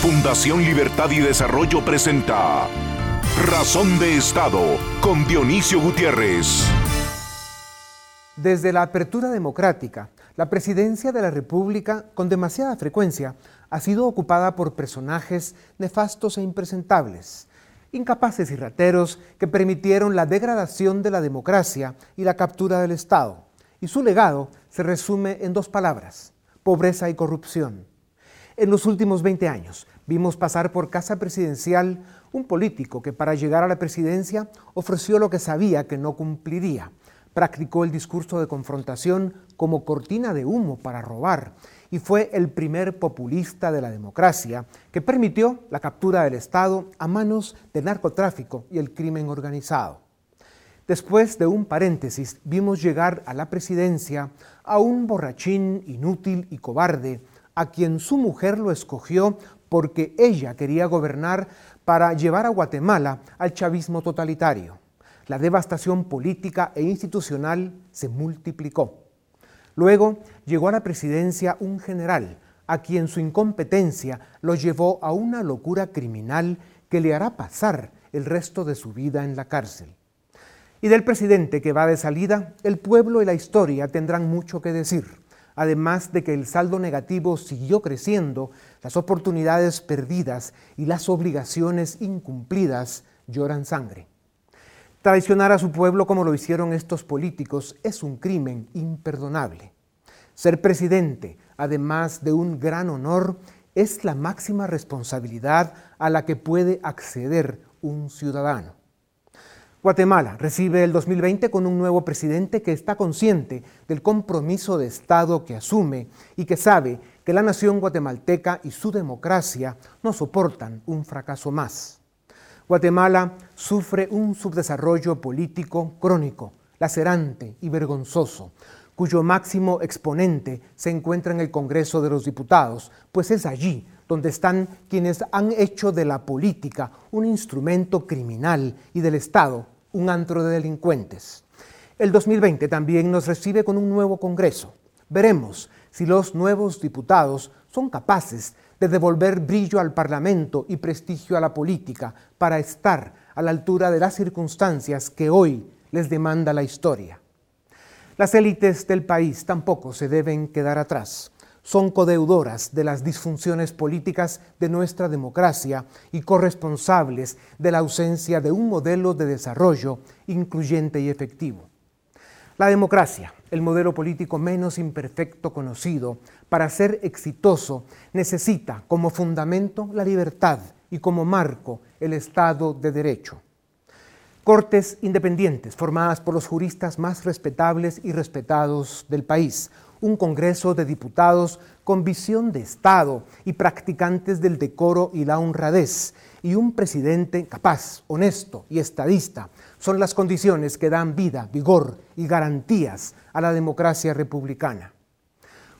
Fundación Libertad y Desarrollo presenta Razón de Estado con Dionisio Gutiérrez. Desde la apertura democrática, la presidencia de la República, con demasiada frecuencia, ha sido ocupada por personajes nefastos e impresentables, incapaces y rateros que permitieron la degradación de la democracia y la captura del Estado. Y su legado se resume en dos palabras, pobreza y corrupción. En los últimos 20 años vimos pasar por casa presidencial un político que para llegar a la presidencia ofreció lo que sabía que no cumpliría. Practicó el discurso de confrontación como cortina de humo para robar y fue el primer populista de la democracia que permitió la captura del Estado a manos del narcotráfico y el crimen organizado. Después de un paréntesis, vimos llegar a la presidencia a un borrachín inútil y cobarde a quien su mujer lo escogió porque ella quería gobernar para llevar a Guatemala al chavismo totalitario. La devastación política e institucional se multiplicó. Luego llegó a la presidencia un general a quien su incompetencia lo llevó a una locura criminal que le hará pasar el resto de su vida en la cárcel. Y del presidente que va de salida, el pueblo y la historia tendrán mucho que decir además de que el saldo negativo siguió creciendo, las oportunidades perdidas y las obligaciones incumplidas lloran sangre. Traicionar a su pueblo como lo hicieron estos políticos es un crimen imperdonable. Ser presidente, además de un gran honor, es la máxima responsabilidad a la que puede acceder un ciudadano. Guatemala recibe el 2020 con un nuevo presidente que está consciente del compromiso de Estado que asume y que sabe que la nación guatemalteca y su democracia no soportan un fracaso más. Guatemala sufre un subdesarrollo político crónico, lacerante y vergonzoso, cuyo máximo exponente se encuentra en el Congreso de los Diputados, pues es allí donde están quienes han hecho de la política un instrumento criminal y del Estado un antro de delincuentes. El 2020 también nos recibe con un nuevo Congreso. Veremos si los nuevos diputados son capaces de devolver brillo al Parlamento y prestigio a la política para estar a la altura de las circunstancias que hoy les demanda la historia. Las élites del país tampoco se deben quedar atrás son codeudoras de las disfunciones políticas de nuestra democracia y corresponsables de la ausencia de un modelo de desarrollo incluyente y efectivo. La democracia, el modelo político menos imperfecto conocido, para ser exitoso necesita como fundamento la libertad y como marco el Estado de Derecho. Cortes independientes formadas por los juristas más respetables y respetados del país, un Congreso de Diputados con visión de Estado y practicantes del decoro y la honradez, y un presidente capaz, honesto y estadista, son las condiciones que dan vida, vigor y garantías a la democracia republicana.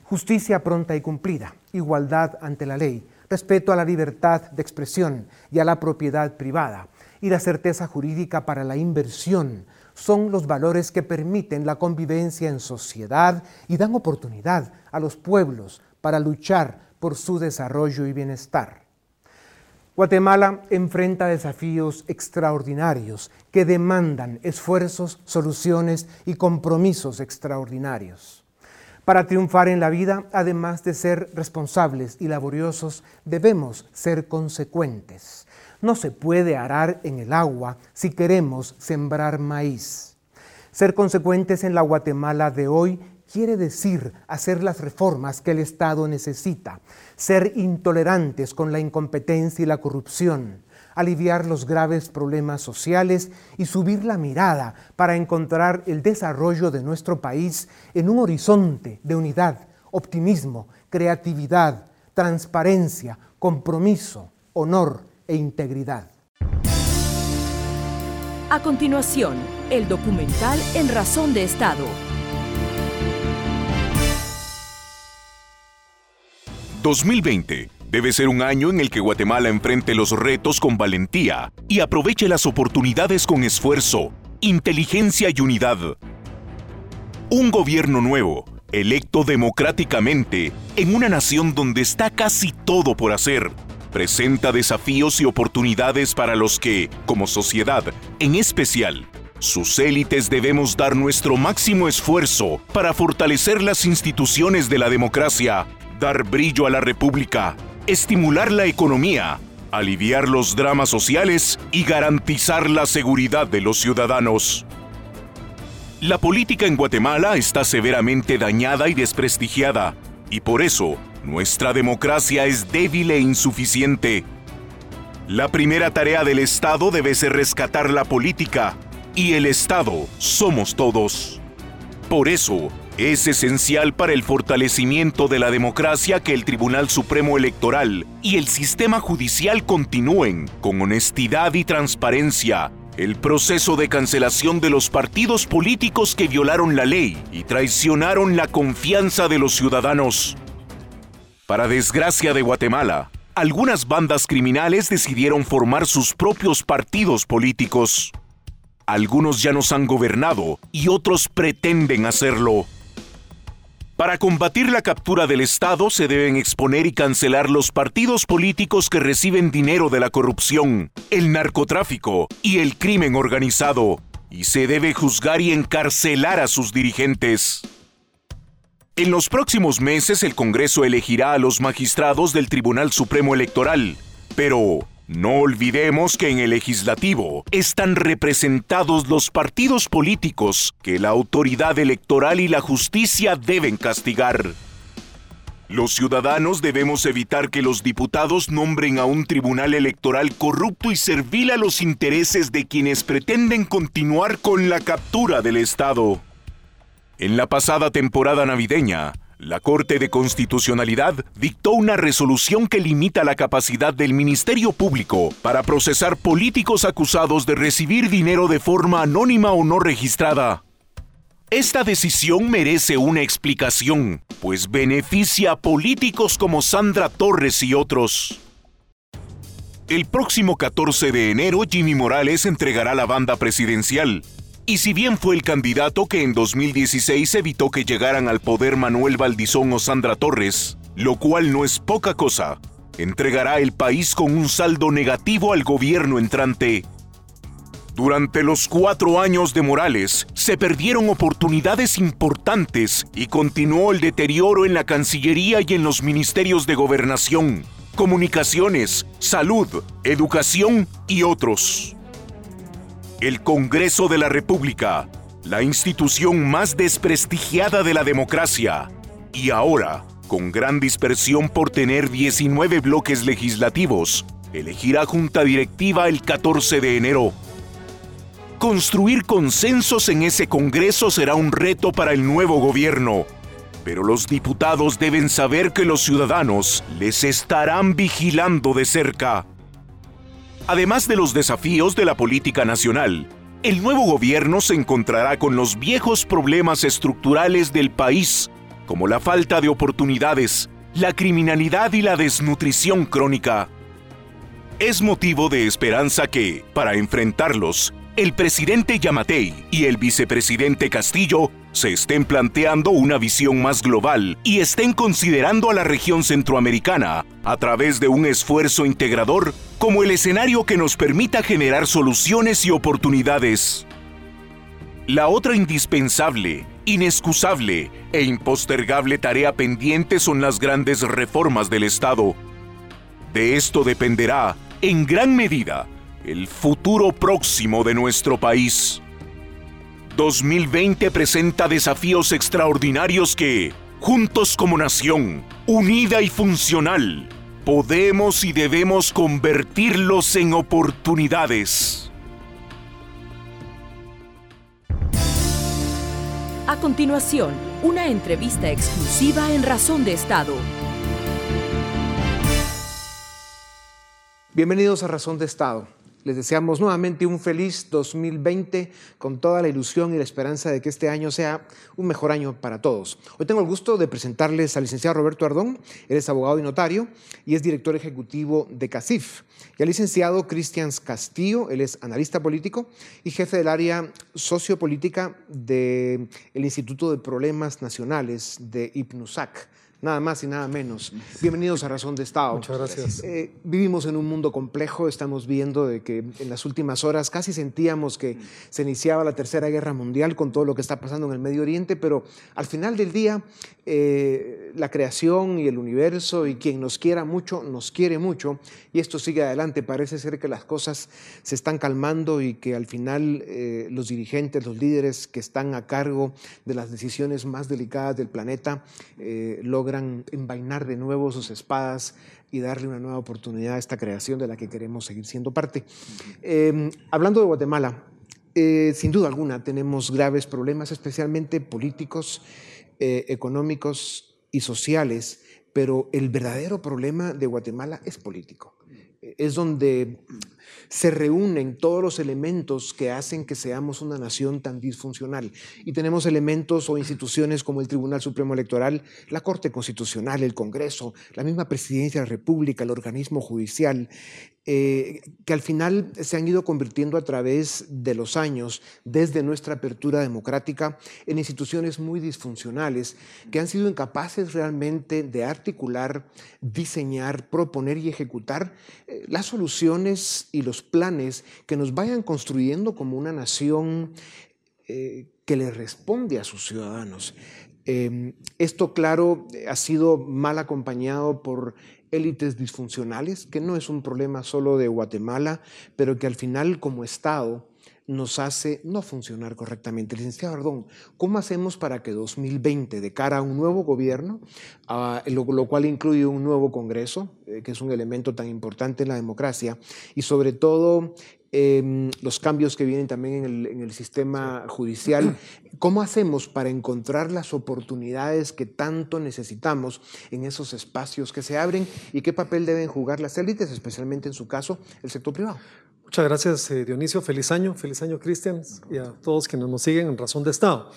Justicia pronta y cumplida, igualdad ante la ley, respeto a la libertad de expresión y a la propiedad privada, y la certeza jurídica para la inversión, son los valores que permiten la convivencia en sociedad y dan oportunidad a los pueblos para luchar por su desarrollo y bienestar. Guatemala enfrenta desafíos extraordinarios que demandan esfuerzos, soluciones y compromisos extraordinarios. Para triunfar en la vida, además de ser responsables y laboriosos, debemos ser consecuentes. No se puede arar en el agua si queremos sembrar maíz. Ser consecuentes en la Guatemala de hoy quiere decir hacer las reformas que el Estado necesita, ser intolerantes con la incompetencia y la corrupción, aliviar los graves problemas sociales y subir la mirada para encontrar el desarrollo de nuestro país en un horizonte de unidad, optimismo, creatividad, transparencia, compromiso, honor e integridad. A continuación, el documental En Razón de Estado. ...2020 debe ser un año en el que Guatemala enfrente los retos con valentía y aproveche las oportunidades con esfuerzo, inteligencia y unidad. Un gobierno nuevo, electo democráticamente, en una nación donde está casi todo por hacer presenta desafíos y oportunidades para los que, como sociedad, en especial, sus élites debemos dar nuestro máximo esfuerzo para fortalecer las instituciones de la democracia, dar brillo a la república, estimular la economía, aliviar los dramas sociales y garantizar la seguridad de los ciudadanos. La política en Guatemala está severamente dañada y desprestigiada, y por eso nuestra democracia es débil e insuficiente. La primera tarea del Estado debe ser rescatar la política, y el Estado somos todos. Por eso, es esencial para el fortalecimiento de la democracia que el Tribunal Supremo Electoral y el sistema judicial continúen con honestidad y transparencia el proceso de cancelación de los partidos políticos que violaron la ley y traicionaron la confianza de los ciudadanos. Para desgracia de Guatemala, algunas bandas criminales decidieron formar sus propios partidos políticos. Algunos ya nos han gobernado y otros pretenden hacerlo. Para combatir la captura del Estado se deben exponer y cancelar los partidos políticos que reciben dinero de la corrupción, el narcotráfico y el crimen organizado, y se debe juzgar y encarcelar a sus dirigentes. En los próximos meses el Congreso elegirá a los magistrados del Tribunal Supremo Electoral, pero no olvidemos que en el legislativo están representados los partidos políticos que la autoridad electoral y la justicia deben castigar. Los ciudadanos debemos evitar que los diputados nombren a un tribunal electoral corrupto y servil a los intereses de quienes pretenden continuar con la captura del Estado. En la pasada temporada navideña, la Corte de Constitucionalidad dictó una resolución que limita la capacidad del Ministerio Público para procesar políticos acusados de recibir dinero de forma anónima o no registrada. Esta decisión merece una explicación, pues beneficia a políticos como Sandra Torres y otros. El próximo 14 de enero, Jimmy Morales entregará la banda presidencial, y si bien fue el candidato que en 2016 evitó que llegaran al poder Manuel Valdizón o Sandra Torres, lo cual no es poca cosa, entregará el país con un saldo negativo al gobierno entrante. Durante los cuatro años de Morales se perdieron oportunidades importantes y continuó el deterioro en la Cancillería y en los ministerios de Gobernación, Comunicaciones, Salud, Educación y otros el Congreso de la República, la institución más desprestigiada de la democracia, y ahora, con gran dispersión por tener 19 bloques legislativos, elegirá junta directiva el 14 de enero. Construir consensos en ese Congreso será un reto para el nuevo gobierno, pero los diputados deben saber que los ciudadanos les estarán vigilando de cerca. Además de los desafíos de la política nacional, el nuevo gobierno se encontrará con los viejos problemas estructurales del país, como la falta de oportunidades, la criminalidad y la desnutrición crónica. Es motivo de esperanza que, para enfrentarlos, el presidente Yamatei y el vicepresidente Castillo se estén planteando una visión más global y estén considerando a la región centroamericana a través de un esfuerzo integrador como el escenario que nos permita generar soluciones y oportunidades. La otra indispensable, inexcusable e impostergable tarea pendiente son las grandes reformas del Estado. De esto dependerá, en gran medida, el futuro próximo de nuestro país. 2020 presenta desafíos extraordinarios que, juntos como nación, unida y funcional, podemos y debemos convertirlos en oportunidades. A continuación, una entrevista exclusiva en Razón de Estado. Bienvenidos a Razón de Estado. Les deseamos nuevamente un feliz 2020 con toda la ilusión y la esperanza de que este año sea un mejor año para todos. Hoy tengo el gusto de presentarles al licenciado Roberto Ardón. Él es abogado y notario y es director ejecutivo de CACIF. Y al licenciado Cristian Castillo, él es analista político y jefe del área sociopolítica del Instituto de Problemas Nacionales de IPNUSAC nada más y nada menos. Bienvenidos a Razón de Estado. Muchas gracias. Eh, vivimos en un mundo complejo, estamos viendo de que en las últimas horas casi sentíamos que se iniciaba la Tercera Guerra Mundial con todo lo que está pasando en el Medio Oriente, pero al final del día eh, la creación y el universo y quien nos quiera mucho, nos quiere mucho y esto sigue adelante. Parece ser que las cosas se están calmando y que al final eh, los dirigentes, los líderes que están a cargo de las decisiones más delicadas del planeta logran envainar de nuevo sus espadas y darle una nueva oportunidad a esta creación de la que queremos seguir siendo parte. Em, hablando de Guatemala, eh, sin duda alguna tenemos graves problemas, especialmente políticos, eh, económicos y sociales, pero el verdadero problema de Guatemala es político. Es donde se reúnen todos los elementos que hacen que seamos una nación tan disfuncional. Y tenemos elementos o instituciones como el Tribunal Supremo Electoral, la Corte Constitucional, el Congreso, la misma Presidencia de la República, el organismo judicial, eh, que al final se han ido convirtiendo a través de los años, desde nuestra apertura democrática, en instituciones muy disfuncionales, que han sido incapaces realmente de articular, diseñar, proponer y ejecutar eh, las soluciones y los planes que nos vayan construyendo como una nación eh, que le responde a sus ciudadanos. Em, esto, claro, ha sido mal acompañado por élites disfuncionales, que no es un problema solo de Guatemala, pero que al final como Estado nos hace no funcionar correctamente. Licenciado Ardón, ¿cómo hacemos para que 2020, de cara a un nuevo gobierno, lo, cual incluye un nuevo Congreso, eh, que es un elemento tan importante en la democracia, y sobre todo Em, los cambios que vienen también en el, sistema judicial. ¿Cómo hacemos para encontrar las oportunidades que tanto necesitamos en esos espacios que se abren y qué papel deben jugar las élites, especialmente en su caso el sector privado? Muchas gracias, eh, Dionisio. Feliz año, feliz año, Cristian, y a todos quienes nos siguen en Razón de Estado.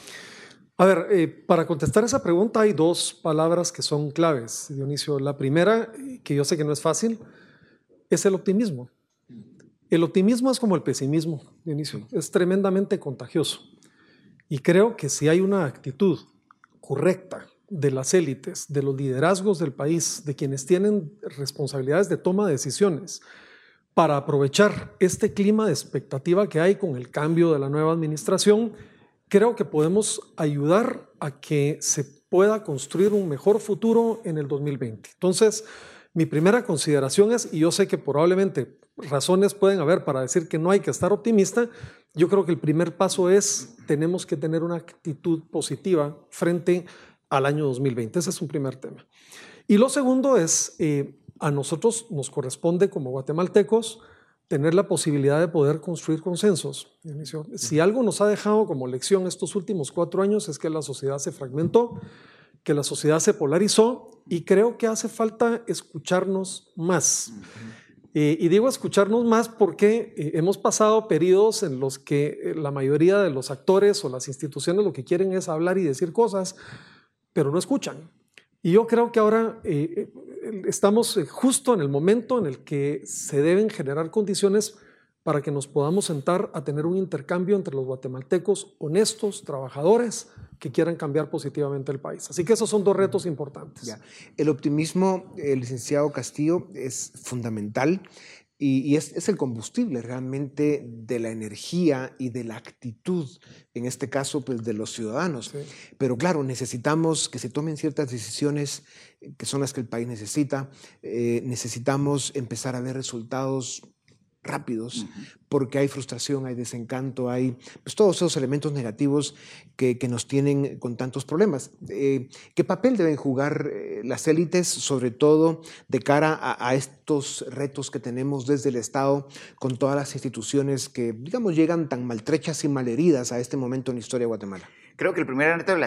A ver, eh, para contestar esa pregunta hay dos palabras que son claves, Dionisio. La primera, que yo sé que no es fácil, es el optimismo. El optimismo es como el pesimismo, Dionisio, es tremendamente contagioso. Y creo que si hay una actitud correcta de las élites, de los liderazgos del país, de quienes tienen responsabilidades de toma de decisiones, para aprovechar este clima de expectativa que hay con el cambio de la nueva administración, creo que podemos ayudar a que se pueda construir un mejor futuro en el 2020. Entonces, mi primera consideración es, y yo sé que probablemente razones pueden haber para decir que no hay que estar optimista, yo creo que el primer paso es, tenemos que tener una actitud positiva frente al año 2020. Ese es un primer tema. Y lo segundo es, eh, a nosotros nos corresponde como guatemaltecos tener la posibilidad de poder construir consensos. Si algo nos ha dejado como lección estos últimos cuatro años es que la sociedad se fragmentó, que la sociedad se polarizó y creo que hace falta escucharnos más. Eh, y digo escucharnos más porque eh, hemos pasado periodos en los que eh, la mayoría de los actores o las instituciones lo que quieren es hablar y decir cosas, pero no escuchan. Y yo creo que ahora estamos justo en el momento en el que se deben generar condiciones para que nos podamos sentar a tener un intercambio entre los guatemaltecos honestos, trabajadores, que quieran cambiar positivamente el país. Así que esos son dos retos importantes. El optimismo, el licenciado Castillo, es fundamental y, es, el combustible realmente de la energía y de la actitud, en este caso, pues, de los ciudadanos. Pero claro, necesitamos que se tomen ciertas decisiones que son las que el país necesita. Eh, necesitamos empezar a ver resultados rápidos, porque hay frustración, hay desencanto, hay pues, todos esos elementos negativos que, nos tienen con tantos problemas. Eh, ¿Qué papel deben jugar eh, las élites, sobre todo de cara a, a, estos retos que tenemos desde el Estado, con todas las instituciones que, digamos, llegan tan maltrechas y malheridas a este momento en la historia de Guatemala? Creo que el primer reto de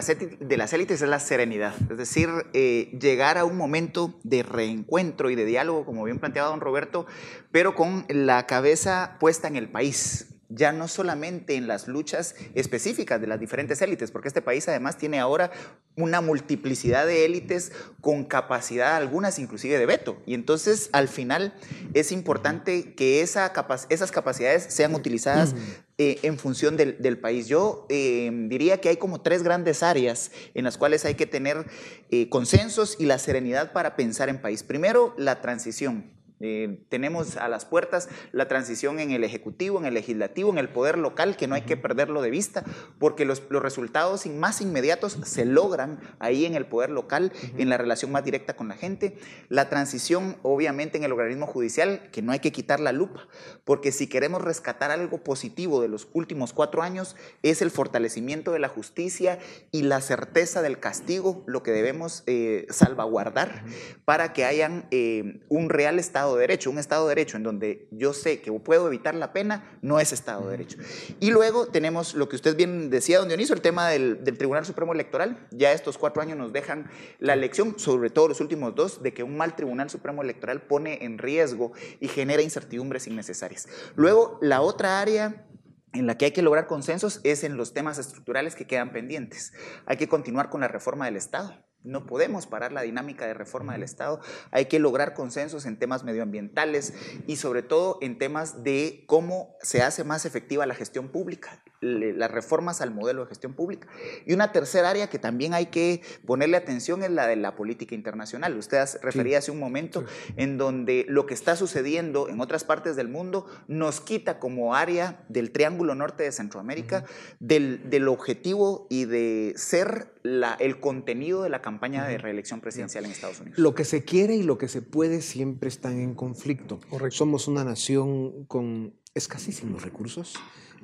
las, élites es la serenidad, es decir, eh, llegar a un momento de reencuentro y de diálogo, como bien planteaba don Roberto, pero con la cabeza puesta en el país, ya no solamente en las luchas específicas de las diferentes élites, porque este país además tiene ahora una multiplicidad de élites con capacidad, algunas inclusive de veto. Y entonces al final es importante que esa esas capacidades sean utilizadas eh, en función del, país. Yo eh, diría que hay como tres grandes áreas en las cuales hay que tener eh, consensos y la serenidad para pensar en país. Primero, la transición. Eh, tenemos a las puertas la transición en el Ejecutivo, en el Legislativo, en el Poder local, que no hay que perderlo de vista, porque los, resultados más inmediatos se logran ahí en el Poder local, en la relación más directa con la gente. La transición, obviamente, en el organismo judicial, que no hay que quitar la lupa, porque si queremos rescatar algo positivo de los últimos cuatro años, es el fortalecimiento de la justicia y la certeza del castigo, lo que debemos eh, salvaguardar para que hayan eh, un real Estado de Derecho. Un Estado de Derecho en donde yo sé que puedo evitar la pena no es Estado de Derecho. Y luego tenemos lo que usted bien decía, don Dionisio, el tema del, Tribunal Supremo Electoral. Ya estos cuatro años nos dejan la lección, sobre todo los últimos dos, de que un mal Tribunal Supremo Electoral pone en riesgo y genera incertidumbres innecesarias. Luego, la otra área en la que hay que lograr consensos es en los temas estructurales que quedan pendientes. Hay que continuar con la reforma del Estado. No podemos parar la dinámica de reforma del Estado. Hay que lograr consensos en temas medioambientales y sobre todo en temas de cómo se hace más efectiva la gestión pública las reformas al modelo de gestión pública. Y una tercera área que también hay que ponerle atención es la de la política internacional. Usted refería hace un momento en donde lo que está sucediendo en otras partes del mundo nos quita como área del Triángulo Norte de Centroamérica del, del, objetivo y de ser la, el contenido de la campaña de reelección presidencial en Estados Unidos. Lo que se quiere y lo que se puede siempre están en conflicto. Somos una nación con escasísimos recursos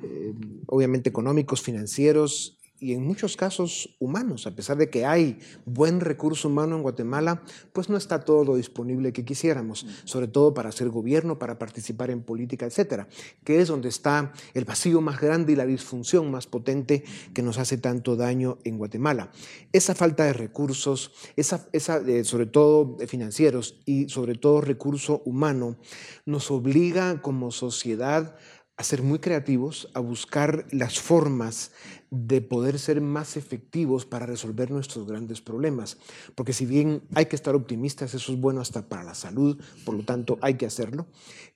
eh, obviamente económicos, financieros y en muchos casos humanos, a pesar de que hay buen recurso humano en Guatemala, pues no está todo lo disponible que quisiéramos, sobre todo para hacer gobierno, para participar en política, etcétera, que es donde está el vacío más grande y la disfunción más potente que nos hace tanto daño en Guatemala. Esa falta de recursos, esa, esa sobre todo financieros y sobre todo recurso humano, nos obliga como sociedad a ser muy creativos, a buscar las formas de poder ser más efectivos para resolver nuestros grandes problemas. Porque si bien hay que estar optimistas, eso es bueno hasta para la salud, por lo tanto hay que hacerlo.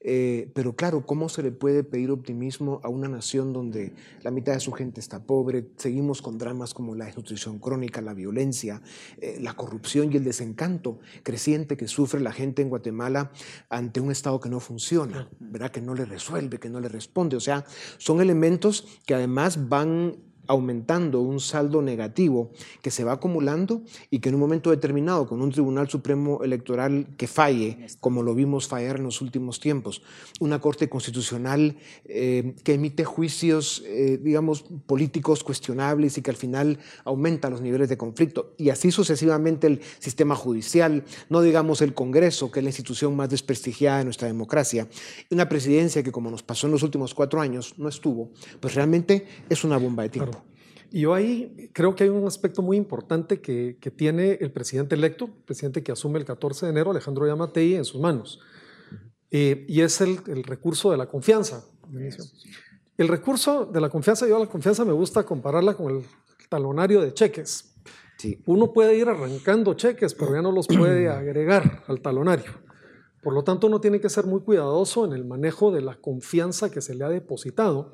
Eh, pero claro, ¿cómo se le puede pedir optimismo a una nación donde la mitad de su gente está pobre? Seguimos con dramas como la desnutrición crónica, la violencia, eh, la corrupción y el desencanto creciente que sufre la gente en Guatemala ante un Estado que no funciona, ¿verdad? que no le resuelve, que no le responde. O sea, son elementos que además van aumentando un saldo negativo que se va acumulando y que en un momento determinado, con un Tribunal Supremo Electoral que falle, como lo vimos fallar en los últimos tiempos, una Corte Constitucional eh, que emite juicios, eh, digamos, políticos cuestionables y que al final aumenta los niveles de conflicto, y así sucesivamente el sistema judicial, no digamos el Congreso, que es la institución más desprestigiada de nuestra democracia, y una presidencia que, como nos pasó en los últimos cuatro años, no estuvo, pues realmente es una bomba de tiempo. Y yo ahí creo que hay un aspecto muy importante que, que, tiene el presidente electo, el presidente que asume el 14 de enero, Alejandro Yamatei, en sus manos. Eh, y es el, el, recurso de la confianza. El recurso de la confianza, yo a la confianza me gusta compararla con el talonario de cheques. Sí. Uno puede ir arrancando cheques, pero ya no los puede agregar al talonario. Por lo tanto, uno tiene que ser muy cuidadoso en el manejo de la confianza que se le ha depositado.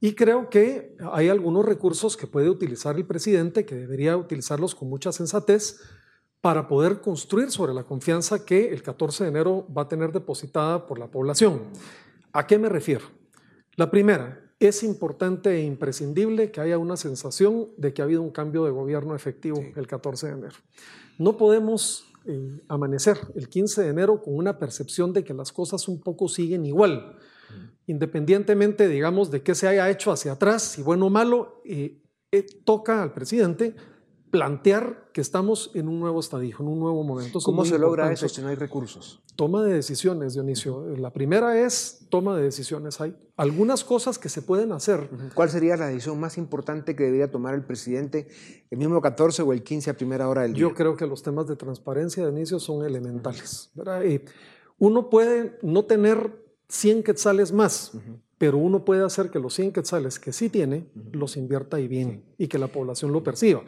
Y creo que hay algunos recursos que puede utilizar el presidente, que debería utilizarlos con mucha sensatez para poder construir sobre la confianza que el 14 de enero va a tener depositada por la población. ¿A qué me refiero? La primera, es importante e imprescindible que haya una sensación de que ha habido un cambio de gobierno efectivo el 14 de enero. No podemos eh, amanecer el 15 de enero con una percepción de que las cosas un poco siguen igual independientemente, digamos, de qué se haya hecho hacia atrás, si bueno o malo, eh, eh, toca al presidente plantear que estamos en un nuevo estadio, en un nuevo momento. ¿Cómo se logra eso si no hay recursos? Toma de decisiones, Dionisio. La primera es toma de decisiones. Hay algunas cosas que se pueden hacer. ¿Cuál sería la decisión más importante que debería tomar el presidente el mismo 14 o el 15 a primera hora del día? Yo creo que los temas de transparencia, Dionisio, son elementales. uno puede no tener 100 quetzales más, pero uno puede hacer que los 100 quetzales que sí tiene los invierta y bien y que la población lo perciba.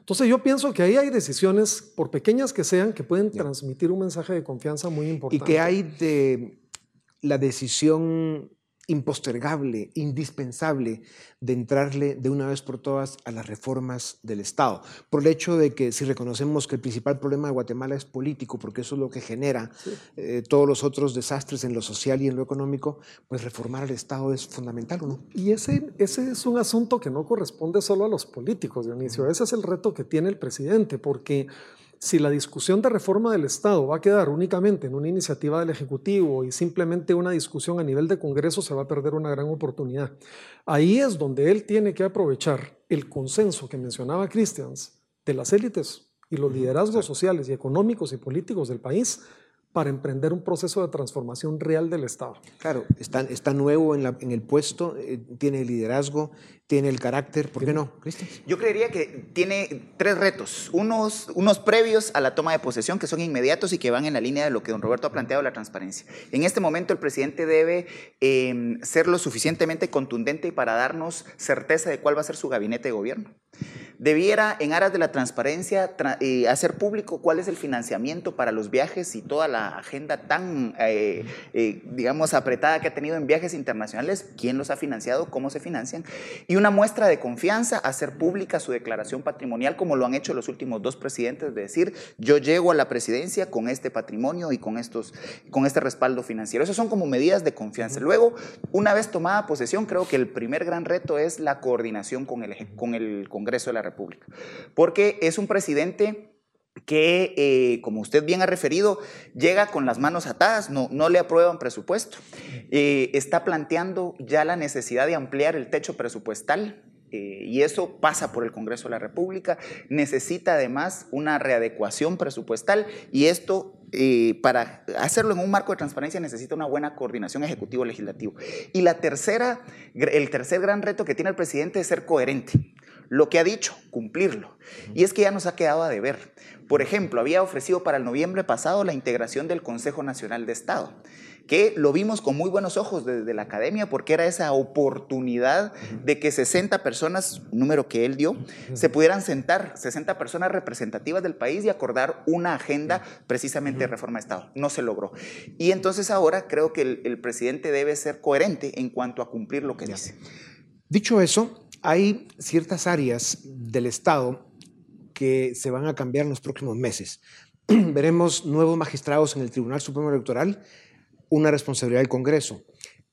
Entonces yo pienso que ahí hay decisiones, por pequeñas que sean, que pueden transmitir un mensaje de confianza muy importante. ¿Y que hay de la decisión impostergable, indispensable de entrarle de una vez por todas a las reformas del Estado. Por el hecho de que si reconocemos que el principal problema de Guatemala es político, porque eso es lo que genera eh, todos los otros desastres en lo social y en lo económico, pues reformar el Estado es fundamental, ¿o no? Y ese, ese es un asunto que no corresponde solo a los políticos, Dionisio. Ese es el reto que tiene el presidente, porque si la discusión de reforma del Estado va a quedar únicamente en una iniciativa del Ejecutivo y simplemente una discusión a nivel de Congreso, se va a perder una gran oportunidad. Ahí es donde él tiene que aprovechar el consenso que mencionaba Christians de las élites y los liderazgos sociales y económicos y políticos del país para emprender un proceso de transformación real del Estado. Claro, está, está nuevo en, la, en el puesto, eh, tiene liderazgo, tiene el carácter, ¿por qué no, Cristian? Yo creería que tiene tres retos, unos, unos previos a la toma de posesión que son inmediatos y que van en la línea de lo que don Roberto ha planteado, la transparencia. En este momento el presidente debe eh, ser lo suficientemente contundente para darnos certeza de cuál va a ser su gabinete de gobierno debiera, en aras de la transparencia, eh, hacer público cuál es el financiamiento para los viajes y toda la agenda tan, eh, eh, digamos, apretada que ha tenido en viajes internacionales, quién los ha financiado, cómo se financian, y una muestra de confianza, hacer pública su declaración patrimonial, como lo han hecho los últimos dos presidentes, de decir, yo llego a la presidencia con este patrimonio y con, estos, con este respaldo financiero. Esas son como medidas de confianza. Luego, una vez tomada posesión, creo que el primer gran reto es la coordinación con el, con el Congreso de la República República. Porque es un presidente que, eh, como usted bien ha referido, llega con las manos atadas, no, no le aprueban presupuesto. Eh, está planteando ya la necesidad de ampliar el techo presupuestal eh, y eso pasa por el Congreso de la República. Necesita además una readecuación presupuestal y esto para hacerlo en un marco de transparencia necesita una buena coordinación ejecutivo-legislativo. Y la tercera, el tercer gran reto que tiene el presidente es ser coherente lo que ha dicho, cumplirlo. Y es que ya nos ha quedado a deber. Por ejemplo, había ofrecido para el noviembre pasado la integración del Consejo Nacional de Estado, que lo vimos con muy buenos ojos desde la academia porque era esa oportunidad de que 60 personas, número que él dio, se pudieran sentar, 60 personas representativas del país y acordar una agenda precisamente de reforma de Estado. No se logró. Y entonces ahora creo que el, presidente debe ser coherente en cuanto a cumplir lo que dice. Dicho eso, hay ciertas áreas del Estado que se van a cambiar en los próximos meses. Veremos nuevos magistrados en el Tribunal Supremo Electoral, una responsabilidad del Congreso.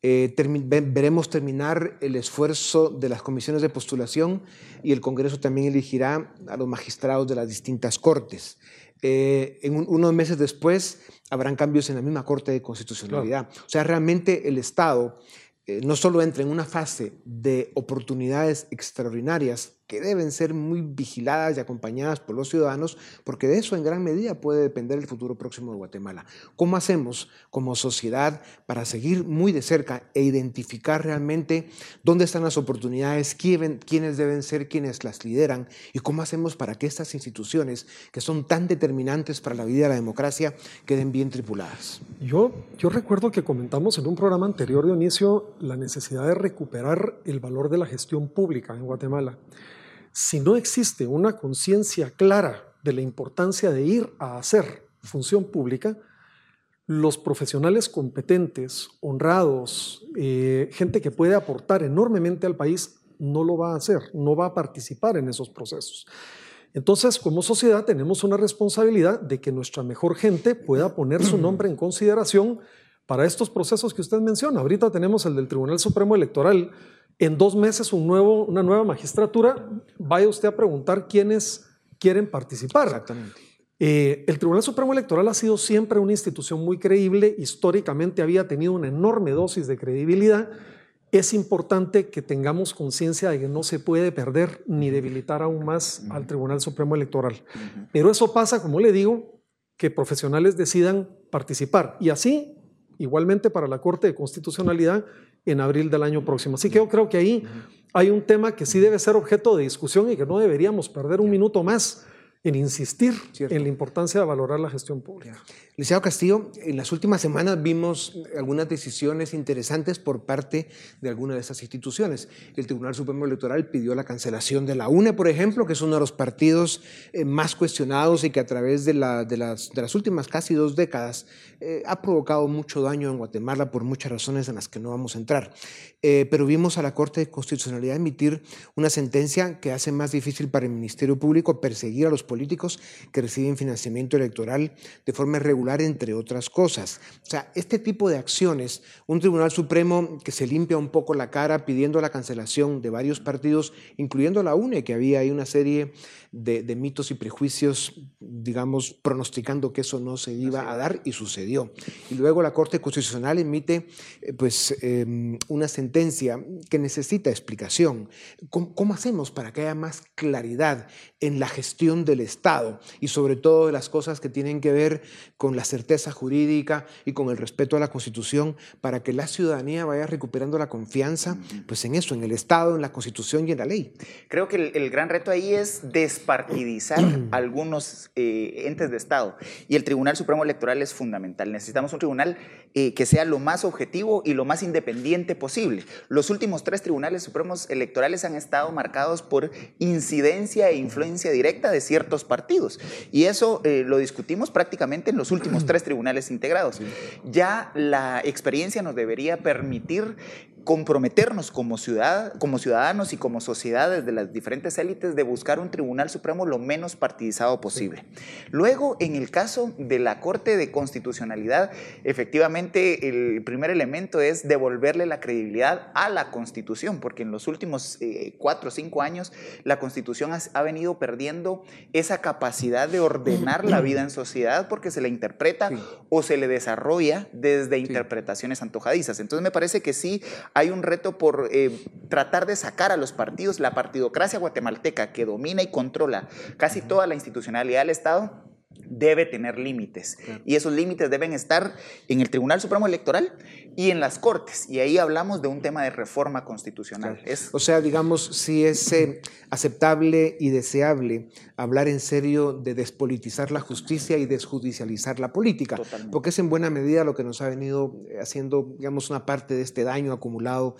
Eh, veremos terminar el esfuerzo de las comisiones de postulación y el Congreso también elegirá a los magistrados de las distintas cortes. Eh, en unos meses después habrán cambios en la misma Corte de Constitucionalidad. O sea, realmente el Estado eh, no solo entra en una fase de oportunidades extraordinarias que deben ser muy vigiladas y acompañadas por los ciudadanos, porque de eso en gran medida puede depender el futuro próximo de Guatemala. ¿Cómo hacemos como sociedad para seguir muy de cerca e identificar realmente dónde están las oportunidades, quiénes deben ser quienes las lideran y cómo hacemos para que estas instituciones, que son tan determinantes para la vida de la democracia, queden bien tripuladas? Yo, yo recuerdo que comentamos en un programa anterior, de inicio la necesidad de recuperar el valor de la gestión pública en Guatemala si no existe una conciencia clara de la importancia de ir a hacer función pública, los profesionales competentes, honrados, eh, gente que puede aportar enormemente al país, no lo va a hacer, no va a participar en esos procesos. Entonces, como sociedad tenemos una responsabilidad de que nuestra mejor gente pueda poner su nombre en consideración para estos procesos que usted menciona. Ahorita tenemos el del Tribunal Supremo Electoral, en dos meses un nuevo, una nueva magistratura, vaya usted a preguntar quiénes quieren participar. Exactamente. Eh, el Tribunal Supremo Electoral ha sido siempre una institución muy creíble, históricamente había tenido una enorme dosis de credibilidad. Es importante que tengamos conciencia de que no se puede perder ni debilitar aún más al Tribunal Supremo Electoral. Pero eso pasa, como le digo, que profesionales decidan participar. Y así, igualmente para la Corte de Constitucionalidad, en abril del año próximo. Así que yo creo que ahí hay un tema que sí debe ser objeto de discusión y que no deberíamos perder un minuto más en insistir en la importancia de valorar la gestión pública. Licenciado Castillo, en las últimas semanas vimos algunas decisiones interesantes por parte de algunas de esas instituciones. El Tribunal Supremo Electoral pidió la cancelación de la UNE, por ejemplo, que es uno de los partidos eh, más cuestionados y que a través de, las, de las, últimas casi dos décadas eh, ha provocado mucho daño en Guatemala por muchas razones en las que no vamos a entrar. Eh, pero vimos a la Corte de Constitucionalidad emitir una sentencia que hace más difícil para el Ministerio Público perseguir a los políticos que reciben financiamiento electoral de forma irregular entre otras cosas. O sea, este tipo de acciones, un Tribunal Supremo que se limpia un poco la cara pidiendo la cancelación de varios partidos, incluyendo la UNE, que había ahí una serie de, mitos y prejuicios, digamos, pronosticando que eso no se iba a dar y sucedió. Y luego la Corte Constitucional emite eh, pues, em, una sentencia que necesita explicación. ¿Cómo, hacemos para que haya más claridad en la gestión del Estado y sobre todo de las cosas que tienen que ver con la certeza jurídica y con el respeto a la Constitución para que la ciudadanía vaya recuperando la confianza pues, en eso, en el Estado, en la Constitución y en la ley? Creo que el, el gran reto ahí es des partidizar algunos eh, entes de Estado. Y el Tribunal Supremo Electoral es fundamental. Necesitamos un tribunal eh, que sea lo más objetivo y lo más independiente posible. Los últimos tres tribunales supremos electorales han estado marcados por incidencia e influencia directa de ciertos partidos. Y eso eh, lo discutimos prácticamente en los últimos tres tribunales integrados. Ya la experiencia nos debería permitir comprometernos como, ciudad, como ciudadanos y como sociedades de las diferentes élites de buscar un Tribunal Supremo lo menos partidizado posible. Luego, en el caso de la Corte de Constitucionalidad, efectivamente el primer elemento es devolverle la credibilidad a la Constitución, porque en los últimos eh, cuatro o cinco años la Constitución ha, venido perdiendo esa capacidad de ordenar la vida en sociedad porque se le interpreta o se le desarrolla desde interpretaciones antojadizas. Entonces me parece que sí hay un reto por eh, tratar de sacar a los partidos, la partidocracia guatemalteca que domina y controla casi toda la institucionalidad del Estado, debe tener límites. Y esos límites deben estar en el Tribunal Supremo Electoral y en las Cortes. Y ahí hablamos de un tema de reforma constitucional. O sea, digamos, si es eh, aceptable y deseable hablar en serio de despolitizar la justicia y desjudicializar la política, porque es en buena medida lo que nos ha venido eh, haciendo, digamos, una parte de este daño acumulado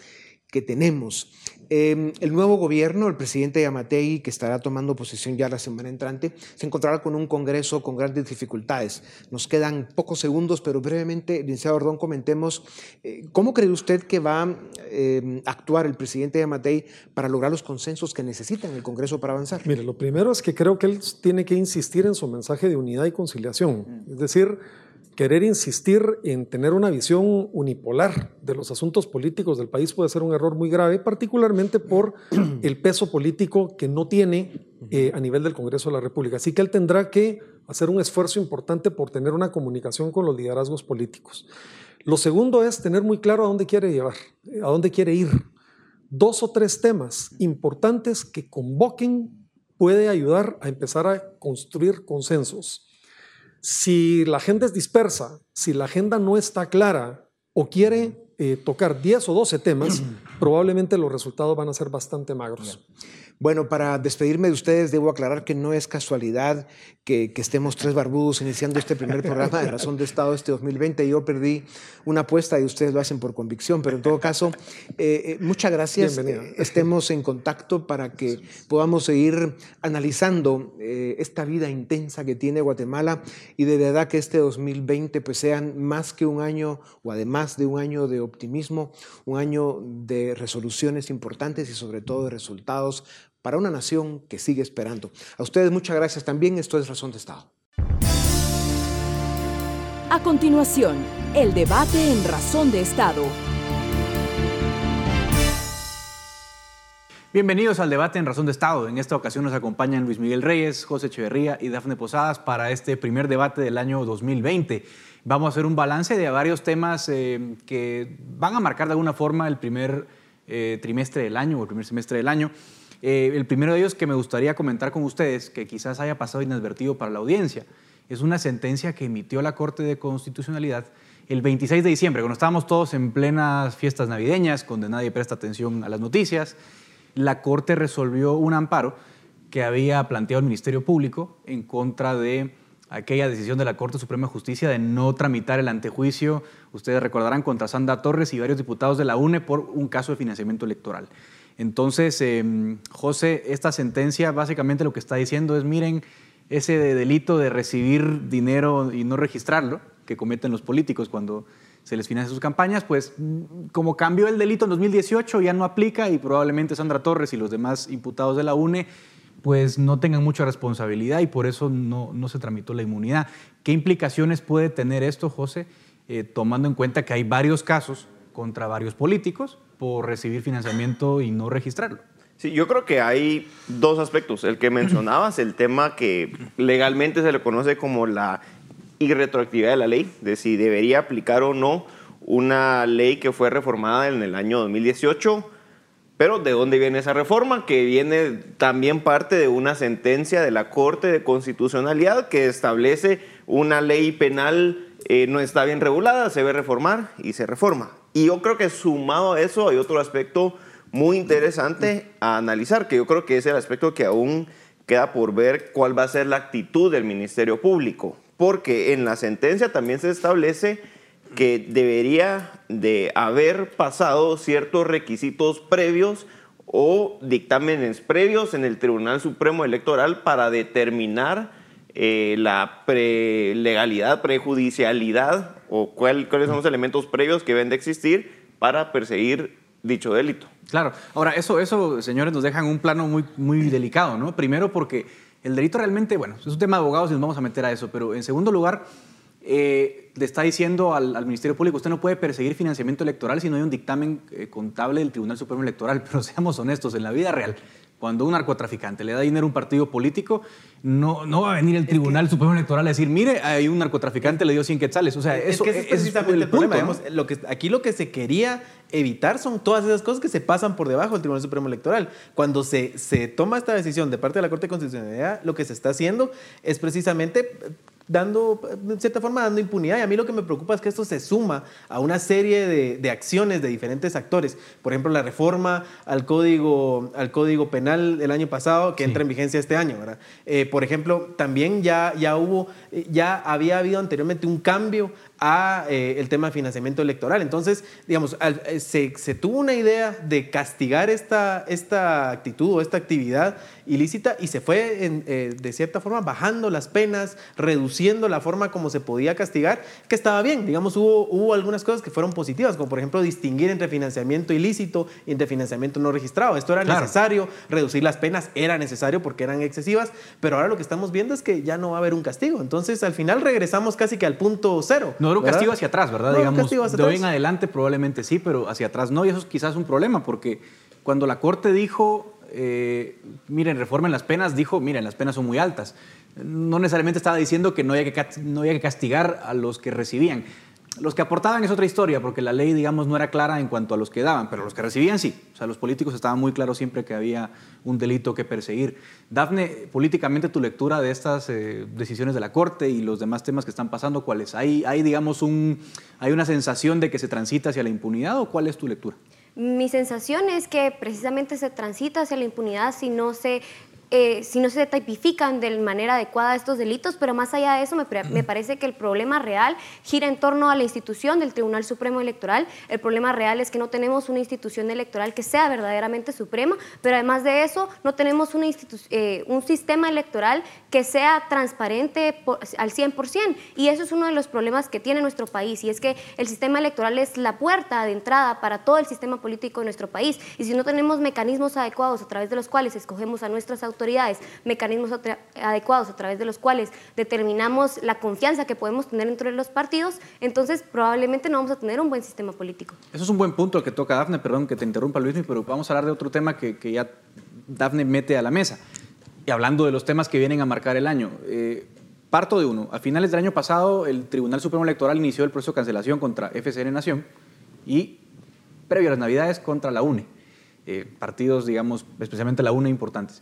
que tenemos. Em, el nuevo gobierno, el presidente Yamatei, que estará tomando posesión ya la semana entrante, se encontrará con un Congreso con grandes dificultades. Nos quedan pocos segundos, pero brevemente, licenciado Ordón, comentemos eh, cómo cree usted que va a em, actuar el presidente Yamatei para lograr los consensos que necesita en el Congreso para avanzar. Mire, lo primero es que creo que él tiene que insistir en su mensaje de unidad y conciliación. Es decir, querer insistir en tener una visión unipolar de los asuntos políticos del país puede ser un error muy grave, particularmente por el peso político que no tiene eh, a nivel del Congreso de la República. Así que él tendrá que hacer un esfuerzo importante por tener una comunicación con los liderazgos políticos. Lo segundo es tener muy claro a dónde quiere llevar, a dónde quiere ir. Dos o tres temas importantes que convoquen puede ayudar a empezar a construir consensos. Si la gente es dispersa, si la agenda no está clara o quiere eh, tocar 10 o 12 temas, probablemente los resultados van a ser bastante magros. Bueno, para despedirme de ustedes, debo aclarar que no es casualidad que, estemos tres barbudos iniciando este primer programa de Razón de Estado este 2020. Yo perdí una apuesta y ustedes lo hacen por convicción, pero en todo caso, eh, eh, muchas gracias. Eh, estemos en contacto para que podamos seguir analizando esta vida intensa que tiene Guatemala y de verdad que este 2020 pues sean más que un año o además de un año de optimismo, un año de resoluciones importantes y sobre todo de resultados para una nación que sigue esperando. A ustedes muchas gracias también. Esto es Razón de Estado. A continuación, el debate en Razón de Estado. Bienvenidos al debate en Razón de Estado. En esta ocasión nos acompañan Luis Miguel Reyes, José Echeverría y Dafne Posadas para este primer debate del año 2020. Vamos a hacer un balance de varios temas eh, que van a marcar de alguna forma el primer eh, trimestre del año o el primer semestre del año. Eh, el primero de ellos que me gustaría comentar con ustedes, que quizás haya pasado inadvertido para la audiencia, es una sentencia que emitió la Corte de Constitucionalidad el 26 de diciembre, cuando estábamos todos en plenas fiestas navideñas, donde nadie presta atención a las noticias. La Corte resolvió un amparo que había planteado el Ministerio Público en contra de aquella decisión de la Corte Suprema de Justicia de no tramitar el antejuicio, ustedes recordarán, contra Sandra Torres y varios diputados de la UNE por un caso de financiamiento electoral. Entonces, em, José, esta sentencia básicamente lo que está diciendo es, miren, ese delito de recibir dinero y no registrarlo, que cometen los políticos cuando se les financia sus campañas, pues como cambió el delito en 2018 ya no aplica y probablemente Sandra Torres y los demás imputados de la UNE pues no tengan mucha responsabilidad y por eso no, no se tramitó la inmunidad. ¿Qué implicaciones puede tener esto, José, eh, tomando en cuenta que hay varios casos contra varios políticos por recibir financiamiento y no registrarlo? Sí, yo creo que hay dos aspectos. El que mencionabas, el tema que legalmente se le conoce como la irretroactividad de la ley, de si debería aplicar o no una ley que fue reformada en el año 2018 pero ¿de dónde viene esa reforma? Que viene también parte de una sentencia de la Corte de Constitucionalidad que establece una ley penal eh, no está bien regulada, se debe reformar y se reforma. Y yo creo que sumado a eso hay otro aspecto muy interesante a analizar, que yo creo que es el aspecto que aún queda por ver cuál va a ser la actitud del Ministerio Público, porque en la sentencia también se establece que debería de haber pasado ciertos requisitos previos o dictámenes previos en el Tribunal Supremo Electoral para determinar eh, la legalidad, prejudicialidad o cuáles son los elementos previos que deben de existir para perseguir dicho delito. Claro. Ahora, eso, eso señores, nos dejan un plano muy, muy delicado, ¿no? Primero porque el delito realmente, bueno, es un tema de abogados y nos vamos a meter a eso, pero en segundo lugar, eh, le está diciendo al, Ministerio Público, usted no puede perseguir financiamiento electoral si no hay un dictamen eh, contable del Tribunal Supremo Electoral, pero seamos honestos, en la vida real, cuando un narcotraficante le da dinero a un partido político, no, no va a venir el Tribunal Supremo Electoral a decir, mire, hay un narcotraficante, le dio 100 quetzales. O sea, eso es, precisamente el, problema. lo que, aquí lo que se quería evitar son todas esas cosas que se pasan por debajo del Tribunal Supremo Electoral. Cuando se, se toma esta decisión de parte de la Corte de Constitucionalidad, lo que se está haciendo es precisamente dando, de cierta forma, dando impunidad. Y a mí lo que me preocupa es que esto se suma a una serie de, de acciones de diferentes actores. Por ejemplo, la reforma al código, al código penal del año pasado que entra en vigencia este año. ¿verdad? Eh, por ejemplo, también ya, ya hubo, ya había habido anteriormente un cambio a eh, el tema de financiamiento electoral. Entonces, digamos, se, se, tuvo una idea de castigar esta, esta actitud o esta actividad ilícita y se fue eh, de cierta forma bajando las penas, reduciendo la forma como se podía castigar, que estaba bien. Digamos, hubo, hubo algunas cosas que fueron positivas, como por ejemplo distinguir entre financiamiento ilícito y entre financiamiento no registrado. Esto era necesario, reducir las penas era necesario porque eran excesivas, pero ahora lo que estamos viendo es que ya no va a haber un castigo. Entonces, al final regresamos casi que al punto cero. No era un castigo hacia atrás, ¿verdad? Digamos, de hoy en adelante probablemente sí, pero hacia atrás no, y eso es quizás un problema, porque cuando la Corte dijo eh, miren, reformen las penas, dijo, miren, las penas son muy altas. No necesariamente estaba diciendo que no había que, no había que castigar a los que recibían. Los que aportaban es otra historia, porque la ley, digamos, no era clara en cuanto a los que daban, pero los que recibían sí. O sea, los políticos estaban muy claros siempre que había un delito que perseguir. Dafne, políticamente tu lectura de estas eh, decisiones de la Corte y los demás temas que están pasando, ¿cuáles? ¿Hay, hay, digamos, un, hay una sensación de que se transita hacia la impunidad o cuál es tu lectura? Mi sensación es que precisamente se transita hacia la impunidad si no se eh, si no se tipifican de manera adecuada estos delitos, pero más allá de eso me, me, parece que el problema real gira en torno a la institución del Tribunal Supremo Electoral. El problema real es que no tenemos una institución electoral que sea verdaderamente suprema, pero además de eso no tenemos una eh, un sistema electoral que sea transparente al 100%. Y eso es uno de los problemas que tiene nuestro país, y es que el sistema electoral es la puerta de entrada para todo el sistema político de nuestro país. Y si no tenemos mecanismos adecuados a través de los cuales escogemos a nuestras autoridades, autoridades mecanismos adecuados a través de los cuales determinamos la confianza que podemos tener entre los partidos, entonces probablemente no vamos a tener un buen sistema político. Eso es un buen punto el que toca Dafne, perdón que te interrumpa Luis, pero vamos a hablar de otro tema que, ya Dafne mete a la mesa. Y hablando de los temas que vienen a marcar el año, eh, parto de uno. A finales del año pasado, el Tribunal Supremo Electoral inició el proceso de cancelación contra FCN Nación y, previo a las Navidades, contra la UNE. Eh, partidos, digamos, especialmente la UNE, importantes.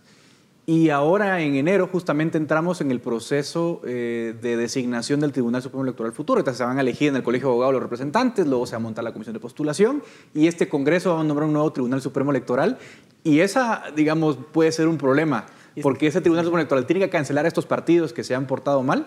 Y ahora en enero justamente entramos en el proceso eh, de designación del Tribunal Supremo Electoral Futuro. Entonces se van a elegir en el Colegio de Abogados los representantes, luego se va a montar la comisión de postulación y este Congreso va a nombrar un nuevo Tribunal Supremo Electoral. Y esa, digamos, puede ser un problema porque ese Tribunal Supremo Electoral tiene que cancelar a estos partidos que se han portado mal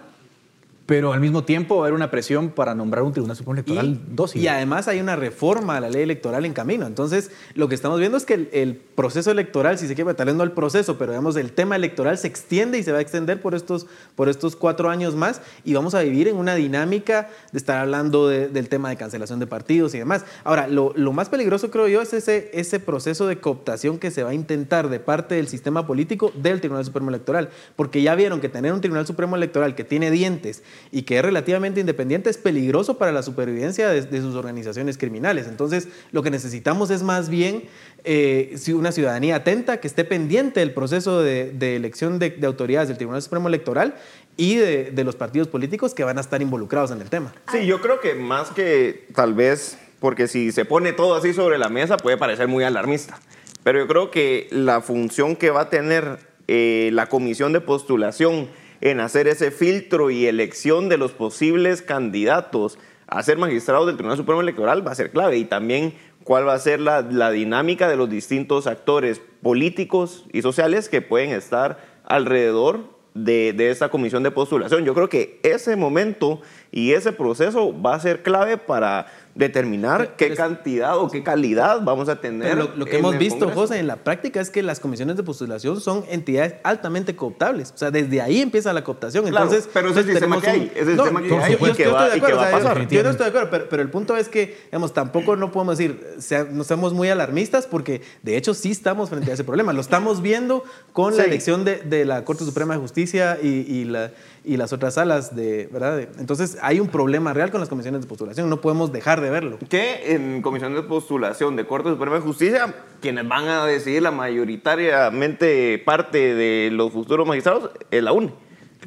pero al mismo tiempo va a haber una presión para nombrar un Tribunal Supremo Electoral y, dócil. Y además hay una reforma a la ley electoral en camino. Entonces, lo que estamos viendo es que el, el proceso electoral, si se quiere, tal vez no el proceso, pero digamos, el tema electoral se extiende y se va a extender por estos, por estos cuatro años más y vamos a vivir en una dinámica de estar hablando de, del tema de cancelación de partidos y demás. Ahora, lo, lo, más peligroso, creo yo, es ese, ese proceso de cooptación que se va a intentar de parte del sistema político del Tribunal Supremo Electoral, porque ya vieron que tener un Tribunal Supremo Electoral que tiene dientes y que es relativamente independiente es peligroso para la supervivencia de, sus organizaciones criminales. Entonces, lo que necesitamos es más bien eh, una ciudadanía atenta, que esté pendiente del proceso de, elección de, de, autoridades del Tribunal Supremo Electoral y de, de los partidos políticos que van a estar involucrados en el tema. Sí, yo creo que más que tal vez, porque si se pone todo así sobre la mesa puede parecer muy alarmista, pero yo creo que la función que va a tener eh, la comisión de postulación, en hacer ese filtro y elección de los posibles candidatos a ser magistrados del Tribunal Supremo Electoral va a ser clave y también cuál va a ser la, la, dinámica de los distintos actores políticos y sociales que pueden estar alrededor de, de, esta comisión de postulación. Yo creo que ese momento y ese proceso va a ser clave para determinar qué cantidad o qué calidad vamos a tener. Lo, lo, que hemos visto, Congreso. José, en la práctica es que las comisiones de postulación son entidades altamente cooptables. O sea, desde ahí empieza la cooptación. Claro, Entonces, pero ese es el sistema que hay. Es el no, sistema que hay yo, y que va, y que va a pasar. Yo no estoy de acuerdo, pero, pero, el punto es que, digamos, tampoco no podemos decir, sea, no seamos muy alarmistas porque de hecho sí estamos frente a ese problema. Lo estamos viendo con sí. la elección de, de, la Corte Suprema de Justicia y, y la y las otras salas de, ¿verdad? Entonces hay un problema real con las comisiones de postulación, no podemos dejar de verlo. Que en comisión de postulación de Corte Suprema de Justicia, quienes van a decidir la mayoritariamente parte de los futuros magistrados es la UNE.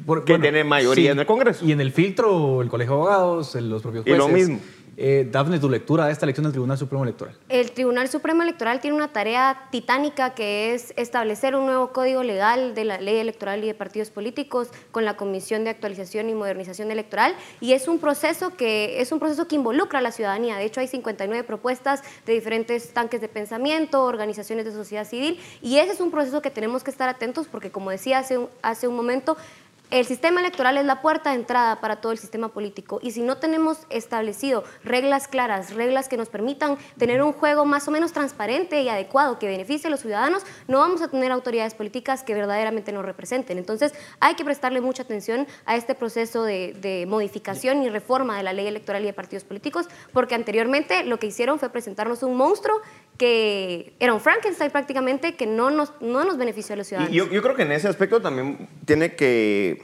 Por, que bueno, tiene mayoría sí. en el Congreso. Y en el filtro, el Colegio de Abogados, los propios jueces. Y lo mismo. Eh, Dafne, tu lectura de esta elección del Tribunal Supremo Electoral. El Tribunal Supremo Electoral tiene una tarea titánica que es establecer un nuevo código legal de la ley electoral y de partidos políticos con la Comisión de Actualización y Modernización Electoral y es un proceso que es un proceso que involucra a la ciudadanía. De hecho, hay 59 propuestas de diferentes tanques de pensamiento, organizaciones de sociedad civil y ese es un proceso que tenemos que estar atentos porque, como decía hace hace un momento, el sistema electoral es la puerta de entrada para todo el sistema político y si no tenemos establecido reglas claras, reglas que nos permitan tener un juego más o menos transparente y adecuado que beneficie a los ciudadanos, no vamos a tener autoridades políticas que verdaderamente nos representen. Entonces hay que prestarle mucha atención a este proceso de, de modificación y reforma de la ley electoral y de partidos políticos porque anteriormente lo que hicieron fue presentarnos un monstruo que era un Frankenstein prácticamente que no nos, no nos benefició a los ciudadanos. Y yo, yo creo que en ese aspecto también tiene que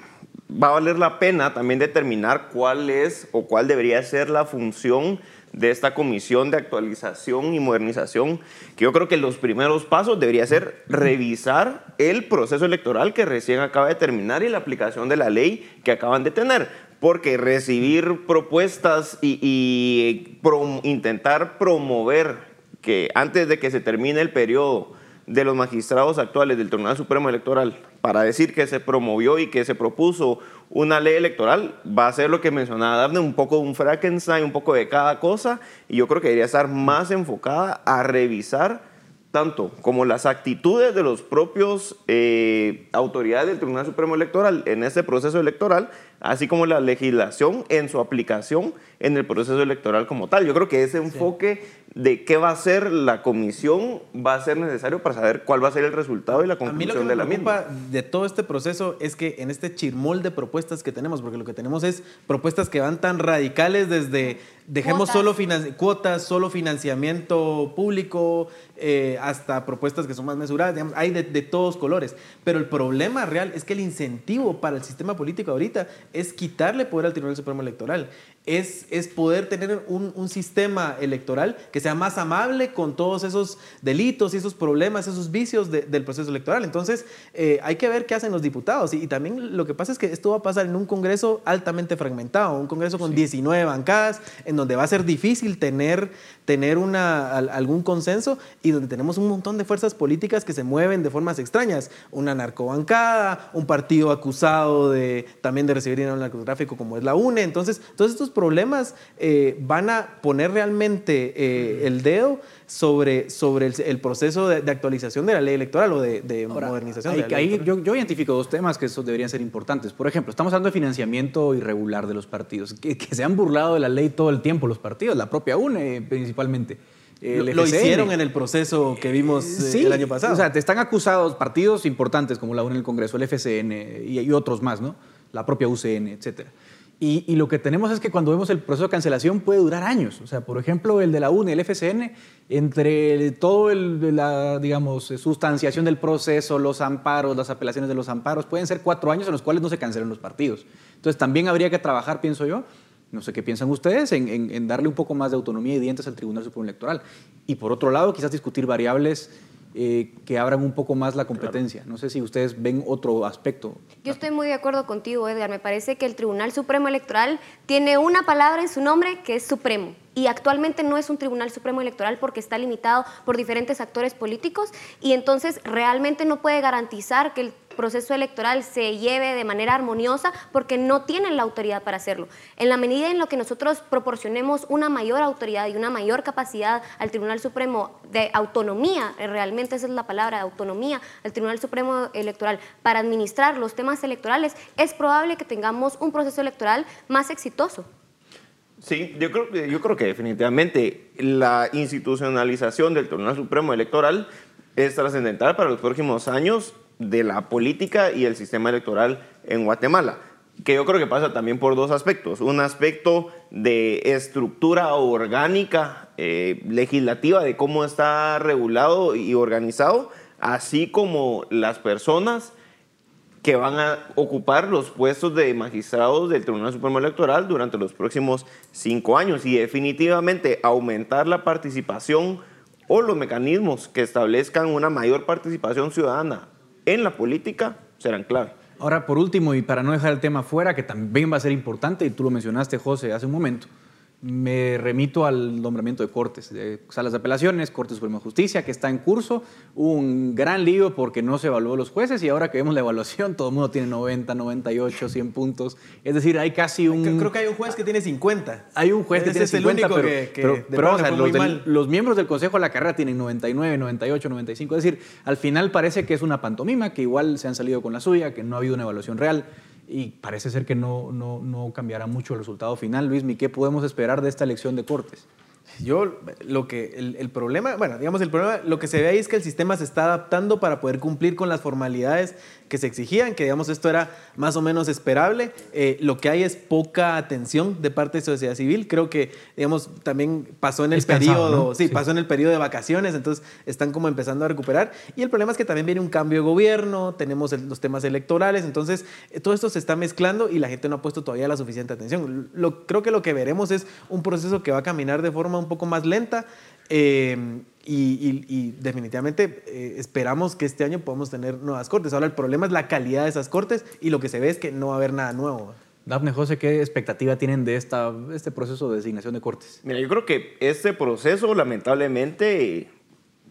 va a valer la pena también determinar cuál es o cuál debería ser la función de esta comisión de actualización y modernización, que yo creo que los primeros pasos debería ser revisar el proceso electoral que recién acaba de terminar y la aplicación de la ley que acaban de tener, porque recibir propuestas y, intentar promover que antes de que se termine el periodo de los magistrados actuales del Tribunal Supremo Electoral para decir que se promovió y que se propuso una ley electoral, va a ser lo que mencionaba Daphne, un poco un Frankenstein, un poco de cada cosa, y yo creo que debería estar más enfocada a revisar tanto como las actitudes de los propios eh, autoridades del Tribunal Supremo Electoral en ese proceso electoral, así como la legislación en su aplicación en el proceso electoral como tal. Yo creo que ese enfoque sí. de qué va a ser la comisión va a ser necesario para saber cuál va a ser el resultado y la conclusión de la misma. de todo este proceso es que en este chirmol de propuestas que tenemos, porque lo que tenemos es propuestas que van tan radicales desde dejemos cuotas. solo cuotas, solo financiamiento público, eh, hasta propuestas que son más mesuradas, digamos, hay de, de, todos colores. Pero el problema real es que el incentivo para el sistema político ahorita es quitarle poder al Tribunal Supremo Electoral. Es, es poder tener un, un, sistema electoral que sea más amable con todos esos delitos y esos problemas, esos vicios de, del proceso electoral. Entonces, eh, hay que ver qué hacen los diputados. Y, y, también lo que pasa es que esto va a pasar en un Congreso altamente fragmentado, un Congreso con sí. 19 bancadas, en donde va a ser difícil tener, tener una, algún consenso y donde tenemos un montón de fuerzas políticas que se mueven de formas extrañas. Una narcobancada, un partido acusado de, también de recibir dinero narcotráfico como es la UNE. Entonces, todos estos problemas eh, van a poner realmente eh, el dedo sobre, sobre el, proceso de, actualización de la ley electoral o de, modernización. de la ley yo, yo, identifico dos temas que esos deberían ser importantes. Por ejemplo, estamos hablando de financiamiento irregular de los partidos, que, se han burlado de la ley todo el tiempo los partidos, la propia UNE principalmente. lo hicieron en el proceso que vimos eh, el año pasado. O sea, te están acusados partidos importantes como la UNE en el Congreso, el FCN y, y otros más, ¿no? La propia UCN, etcétera. Y, lo que tenemos es que cuando vemos el proceso de cancelación puede durar años. O sea, por ejemplo, el de la UNE, el FCN, entre todo el, la, digamos, sustanciación del proceso, los amparos, las apelaciones de los amparos, pueden ser cuatro años en los cuales no se cancelan los partidos. Entonces, también habría que trabajar, pienso yo, no sé qué piensan ustedes, en darle un poco más de autonomía y dientes al Tribunal Supremo Electoral. Y por otro lado, quizás discutir variables eh, que abran un poco más la competencia. No sé si ustedes ven otro aspecto. Yo estoy muy de acuerdo contigo, Edgar. Me parece que el Tribunal Supremo Electoral tiene una palabra en su nombre que es supremo y actualmente no es un Tribunal Supremo Electoral porque está limitado por diferentes actores políticos y entonces realmente no puede garantizar que el proceso electoral se lleve de manera armoniosa porque no tienen la autoridad para hacerlo. En la medida en lo que nosotros proporcionemos una mayor autoridad y una mayor capacidad al Tribunal Supremo de autonomía, realmente esa es la palabra, autonomía al Tribunal Supremo Electoral para administrar los temas electorales, es probable que tengamos un proceso electoral más exitoso. Sí, yo creo, yo creo que definitivamente la institucionalización del Tribunal Supremo Electoral es trascendental para los próximos años de la política y el sistema electoral en Guatemala, que yo creo que pasa también por dos aspectos. Un aspecto de estructura orgánica eh, legislativa, de cómo está regulado y organizado, así como las personas que van a ocupar los puestos de magistrados del Tribunal Supremo Electoral durante los próximos cinco años y definitivamente aumentar la participación o los mecanismos que establezcan una mayor participación ciudadana en la política serán clave. Ahora, por último, y para no dejar el tema fuera, que también va a ser importante, y tú lo mencionaste, José, hace un momento, me remito al nombramiento de Cortes, de salas de apelaciones, Corte Suprema de Justicia, que está en curso. un gran lío porque no se evaluó los jueces y ahora que vemos la evaluación, todo el mundo tiene 90, 98, 100 puntos. Es decir, hay casi un... Creo que hay un juez que tiene 50. Hay un juez que tiene 50, pero, pero, los, los, miembros del Consejo de la Carrera tienen 99, 98, 95. Es decir, al final parece que es una pantomima, que igual se han salido con la suya, que no ha habido una evaluación real y parece ser que no, no, no cambiará mucho el resultado final. Luis, ¿qué podemos esperar de esta elección de Cortes? Yo, lo que, el, el, problema, bueno, digamos, el problema, lo que se ve ahí es que el sistema se está adaptando para poder cumplir con las formalidades que se exigían, que digamos esto era más o menos esperable. Eh, lo que hay es poca atención de parte de sociedad civil. Creo que, digamos, también pasó en el periodo, sí, pasó en el periodo de vacaciones, entonces están como empezando a recuperar. Y el problema es que también viene un cambio de gobierno, tenemos los temas electorales, entonces eh, todo esto se está mezclando y la gente no ha puesto todavía la suficiente atención. Lo, creo que lo que veremos es un proceso que va a caminar de forma un poco más lenta. Eh, y, definitivamente eh, esperamos que este año podamos tener nuevas cortes. Ahora el problema es la calidad de esas cortes y lo que se ve es que no va a haber nada nuevo. Dafne José, ¿qué expectativa tienen de esta, este proceso de designación de cortes? Mira, yo creo que este proceso, lamentablemente,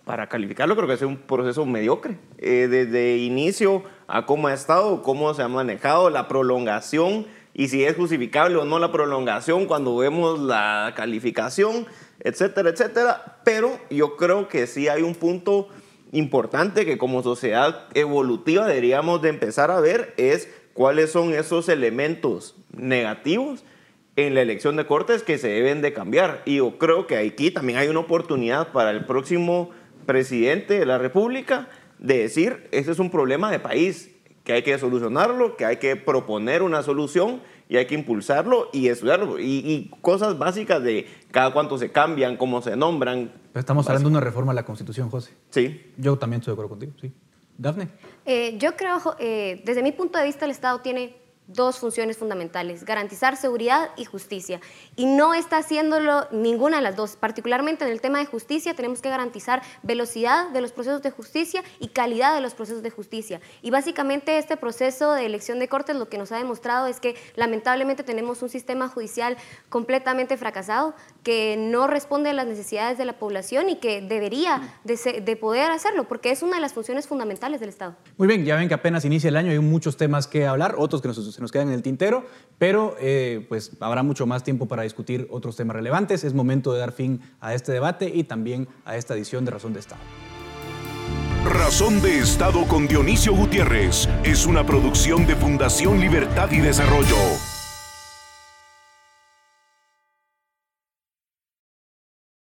para calificarlo, creo que es un proceso mediocre. Eh, desde inicio a cómo ha estado, cómo se ha manejado, la prolongación y si es justificable o no la prolongación cuando vemos la calificación etcétera, etcétera. Pero yo creo que sí hay un punto importante que como sociedad evolutiva deberíamos de empezar a ver es cuáles son esos elementos negativos en la elección de cortes que se deben de cambiar. Y yo creo que aquí también hay una oportunidad para el próximo presidente de la República de decir, este es un problema de país, que hay que solucionarlo, que hay que proponer una solución y hay que impulsarlo y estudiarlo. Y, cosas básicas de cada cuánto se cambian, cómo se nombran. estamos hablando de una reforma a la Constitución, José. Sí. Yo también estoy de acuerdo contigo, sí. Dafne. Eh, yo creo, eh, desde mi punto de vista, el Estado tiene dos funciones fundamentales, garantizar seguridad y justicia. Y no está haciéndolo ninguna de las dos. Particularmente en el tema de justicia tenemos que garantizar velocidad de los procesos de justicia y calidad de los procesos de justicia. Y básicamente este proceso de elección de cortes lo que nos ha demostrado es que lamentablemente tenemos un sistema judicial completamente fracasado, que no responde a las necesidades de la población y que debería de, de poder hacerlo, porque es una de las funciones fundamentales del Estado. Muy bien, ya ven que apenas inicia el año, hay muchos temas que hablar, otros que nos se nos quedan en el tintero, pero eh, pues habrá mucho más tiempo para discutir otros temas relevantes. Es momento de dar fin a este debate y también a esta edición de Razón de Estado. Razón de Estado con Dionisio Gutiérrez es una producción de Fundación Libertad y Desarrollo.